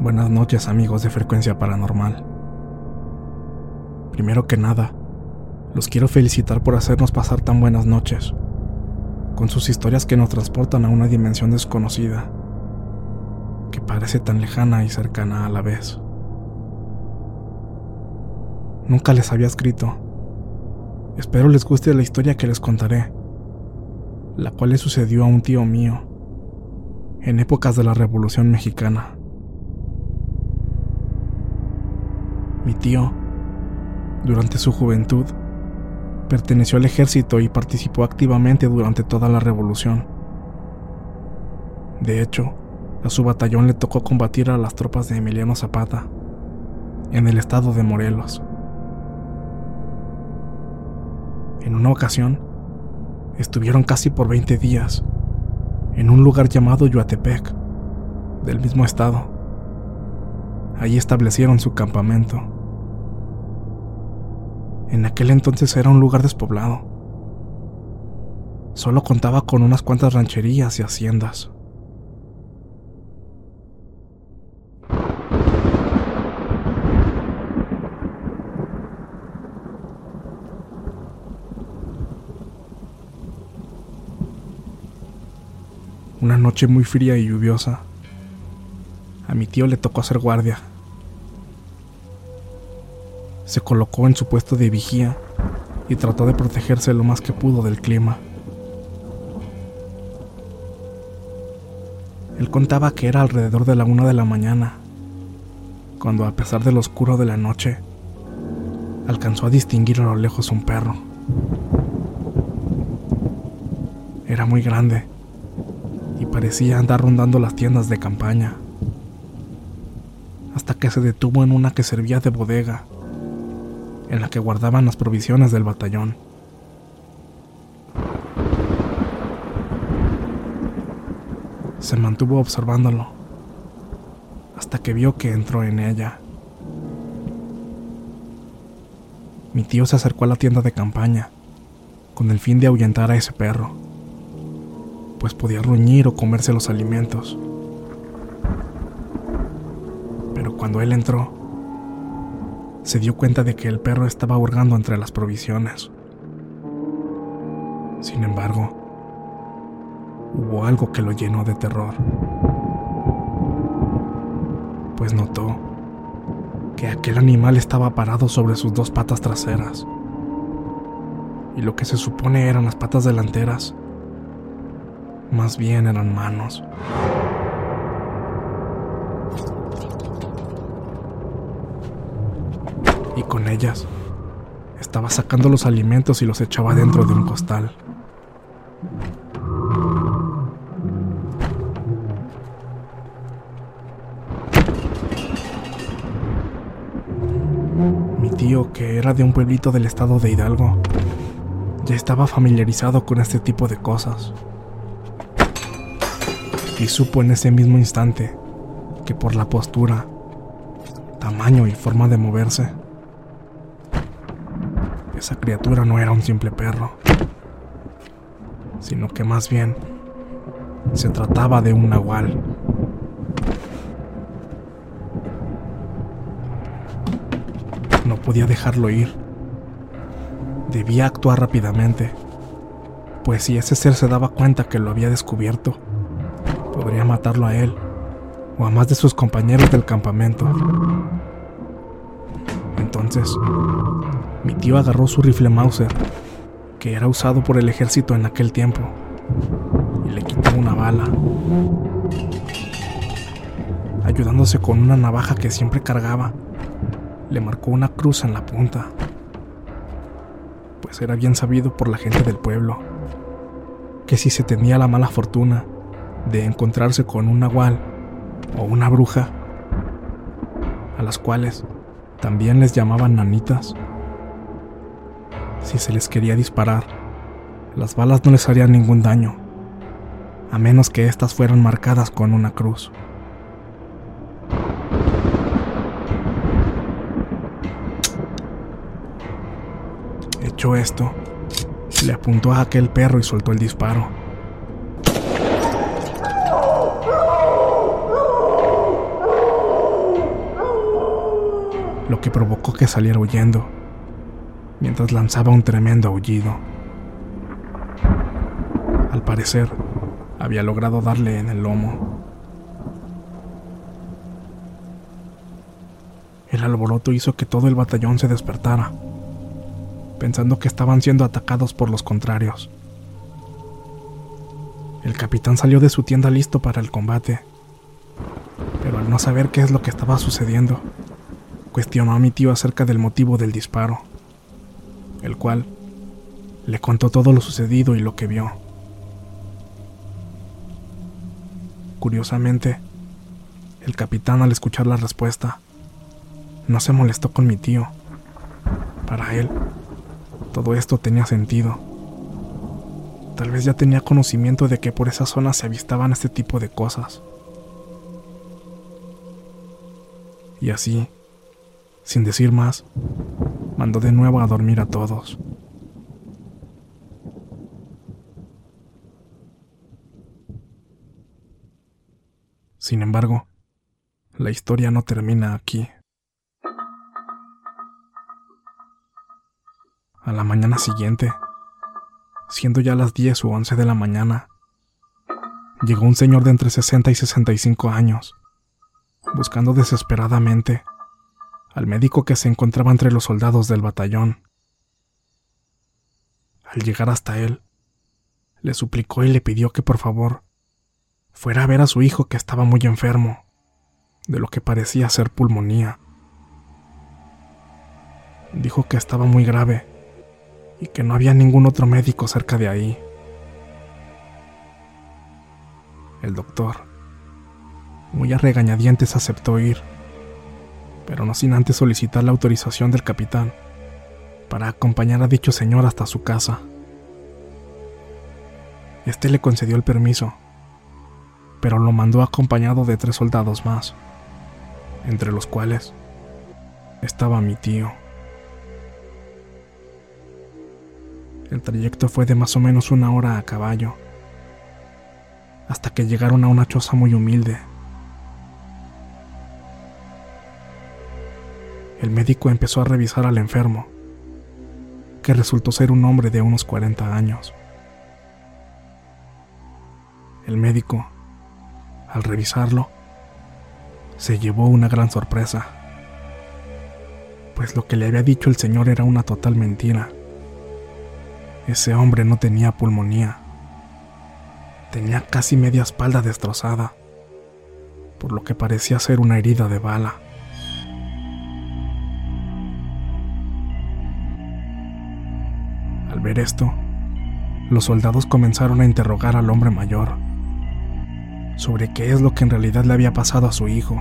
Buenas noches amigos de Frecuencia Paranormal. Primero que nada, los quiero felicitar por hacernos pasar tan buenas noches, con sus historias que nos transportan a una dimensión desconocida, que parece tan lejana y cercana a la vez. Nunca les había escrito. Espero les guste la historia que les contaré, la cual le sucedió a un tío mío, en épocas de la Revolución Mexicana. Mi tío, durante su juventud, perteneció al ejército y participó activamente durante toda la revolución. De hecho, a su batallón le tocó combatir a las tropas de Emiliano Zapata, en el estado de Morelos. En una ocasión, estuvieron casi por 20 días en un lugar llamado Yuatepec, del mismo estado. Allí establecieron su campamento. En aquel entonces era un lugar despoblado. Solo contaba con unas cuantas rancherías y haciendas. Una noche muy fría y lluviosa, a mi tío le tocó hacer guardia. Se colocó en su puesto de vigía y trató de protegerse lo más que pudo del clima. Él contaba que era alrededor de la una de la mañana, cuando a pesar del oscuro de la noche, alcanzó a distinguir a lo lejos un perro. Era muy grande y parecía andar rondando las tiendas de campaña, hasta que se detuvo en una que servía de bodega, en la que guardaban las provisiones del batallón. Se mantuvo observándolo, hasta que vio que entró en ella. Mi tío se acercó a la tienda de campaña, con el fin de ahuyentar a ese perro, pues podía ruñir o comerse los alimentos. Pero cuando él entró, se dio cuenta de que el perro estaba hurgando entre las provisiones. Sin embargo, hubo algo que lo llenó de terror, pues notó que aquel animal estaba parado sobre sus dos patas traseras, y lo que se supone eran las patas delanteras, más bien eran manos. Con ellas estaba sacando los alimentos y los echaba dentro de un costal. Mi tío, que era de un pueblito del estado de Hidalgo, ya estaba familiarizado con este tipo de cosas. Y supo en ese mismo instante que por la postura, tamaño y forma de moverse, esa criatura no era un simple perro, sino que más bien se trataba de un nahual. No podía dejarlo ir. Debía actuar rápidamente, pues si ese ser se daba cuenta que lo había descubierto, podría matarlo a él o a más de sus compañeros del campamento. Entonces, mi tío agarró su rifle Mauser, que era usado por el ejército en aquel tiempo, y le quitó una bala. Ayudándose con una navaja que siempre cargaba, le marcó una cruz en la punta, pues era bien sabido por la gente del pueblo que si se tenía la mala fortuna de encontrarse con un nahual o una bruja, a las cuales también les llamaban nanitas, si se les quería disparar, las balas no les harían ningún daño, a menos que éstas fueran marcadas con una cruz. Hecho esto, le apuntó a aquel perro y soltó el disparo. Lo que provocó que saliera huyendo mientras lanzaba un tremendo aullido. Al parecer, había logrado darle en el lomo. El alboroto hizo que todo el batallón se despertara, pensando que estaban siendo atacados por los contrarios. El capitán salió de su tienda listo para el combate, pero al no saber qué es lo que estaba sucediendo, cuestionó a mi tío acerca del motivo del disparo el cual le contó todo lo sucedido y lo que vio. Curiosamente, el capitán al escuchar la respuesta no se molestó con mi tío. Para él, todo esto tenía sentido. Tal vez ya tenía conocimiento de que por esa zona se avistaban este tipo de cosas. Y así, sin decir más, mandó de nuevo a dormir a todos. Sin embargo, la historia no termina aquí. A la mañana siguiente, siendo ya las 10 u 11 de la mañana, llegó un señor de entre 60 y 65 años, buscando desesperadamente al médico que se encontraba entre los soldados del batallón. Al llegar hasta él, le suplicó y le pidió que por favor fuera a ver a su hijo que estaba muy enfermo, de lo que parecía ser pulmonía. Dijo que estaba muy grave y que no había ningún otro médico cerca de ahí. El doctor, muy a regañadientes, aceptó ir pero no sin antes solicitar la autorización del capitán para acompañar a dicho señor hasta su casa. Este le concedió el permiso, pero lo mandó acompañado de tres soldados más, entre los cuales estaba mi tío. El trayecto fue de más o menos una hora a caballo, hasta que llegaron a una choza muy humilde el médico empezó a revisar al enfermo, que resultó ser un hombre de unos 40 años. El médico, al revisarlo, se llevó una gran sorpresa, pues lo que le había dicho el señor era una total mentira. Ese hombre no tenía pulmonía, tenía casi media espalda destrozada, por lo que parecía ser una herida de bala. Ver esto, los soldados comenzaron a interrogar al hombre mayor sobre qué es lo que en realidad le había pasado a su hijo,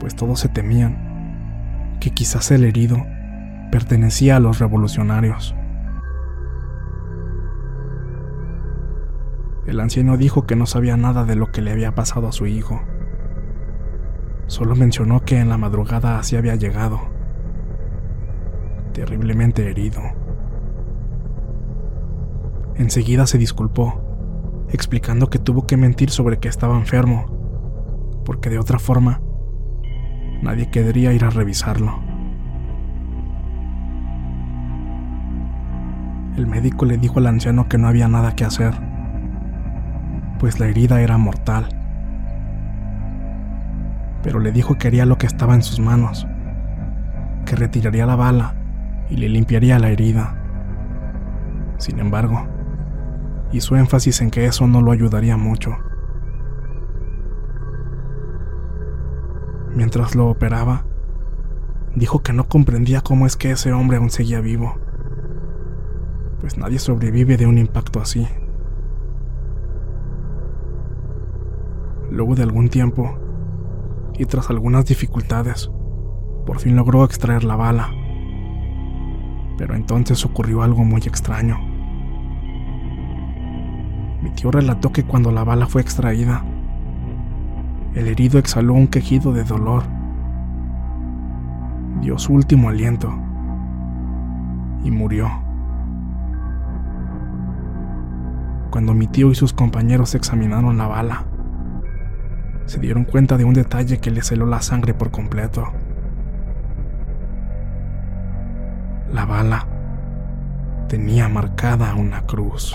pues todos se temían que quizás el herido pertenecía a los revolucionarios. El anciano dijo que no sabía nada de lo que le había pasado a su hijo. Solo mencionó que en la madrugada así había llegado, terriblemente herido. Enseguida se disculpó, explicando que tuvo que mentir sobre que estaba enfermo, porque de otra forma nadie querría ir a revisarlo. El médico le dijo al anciano que no había nada que hacer, pues la herida era mortal. Pero le dijo que haría lo que estaba en sus manos, que retiraría la bala y le limpiaría la herida. Sin embargo, hizo énfasis en que eso no lo ayudaría mucho. Mientras lo operaba, dijo que no comprendía cómo es que ese hombre aún seguía vivo, pues nadie sobrevive de un impacto así. Luego de algún tiempo, y tras algunas dificultades, por fin logró extraer la bala. Pero entonces ocurrió algo muy extraño. Tío relató que cuando la bala fue extraída, el herido exhaló un quejido de dolor. Dio su último aliento y murió. Cuando mi tío y sus compañeros examinaron la bala, se dieron cuenta de un detalle que les heló la sangre por completo. La bala tenía marcada una cruz.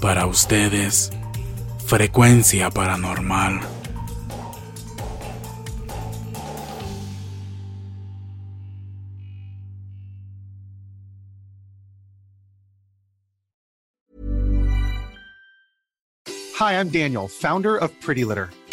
Para ustedes, Frecuencia paranormal. Hi, I'm Daniel, founder of Pretty Litter.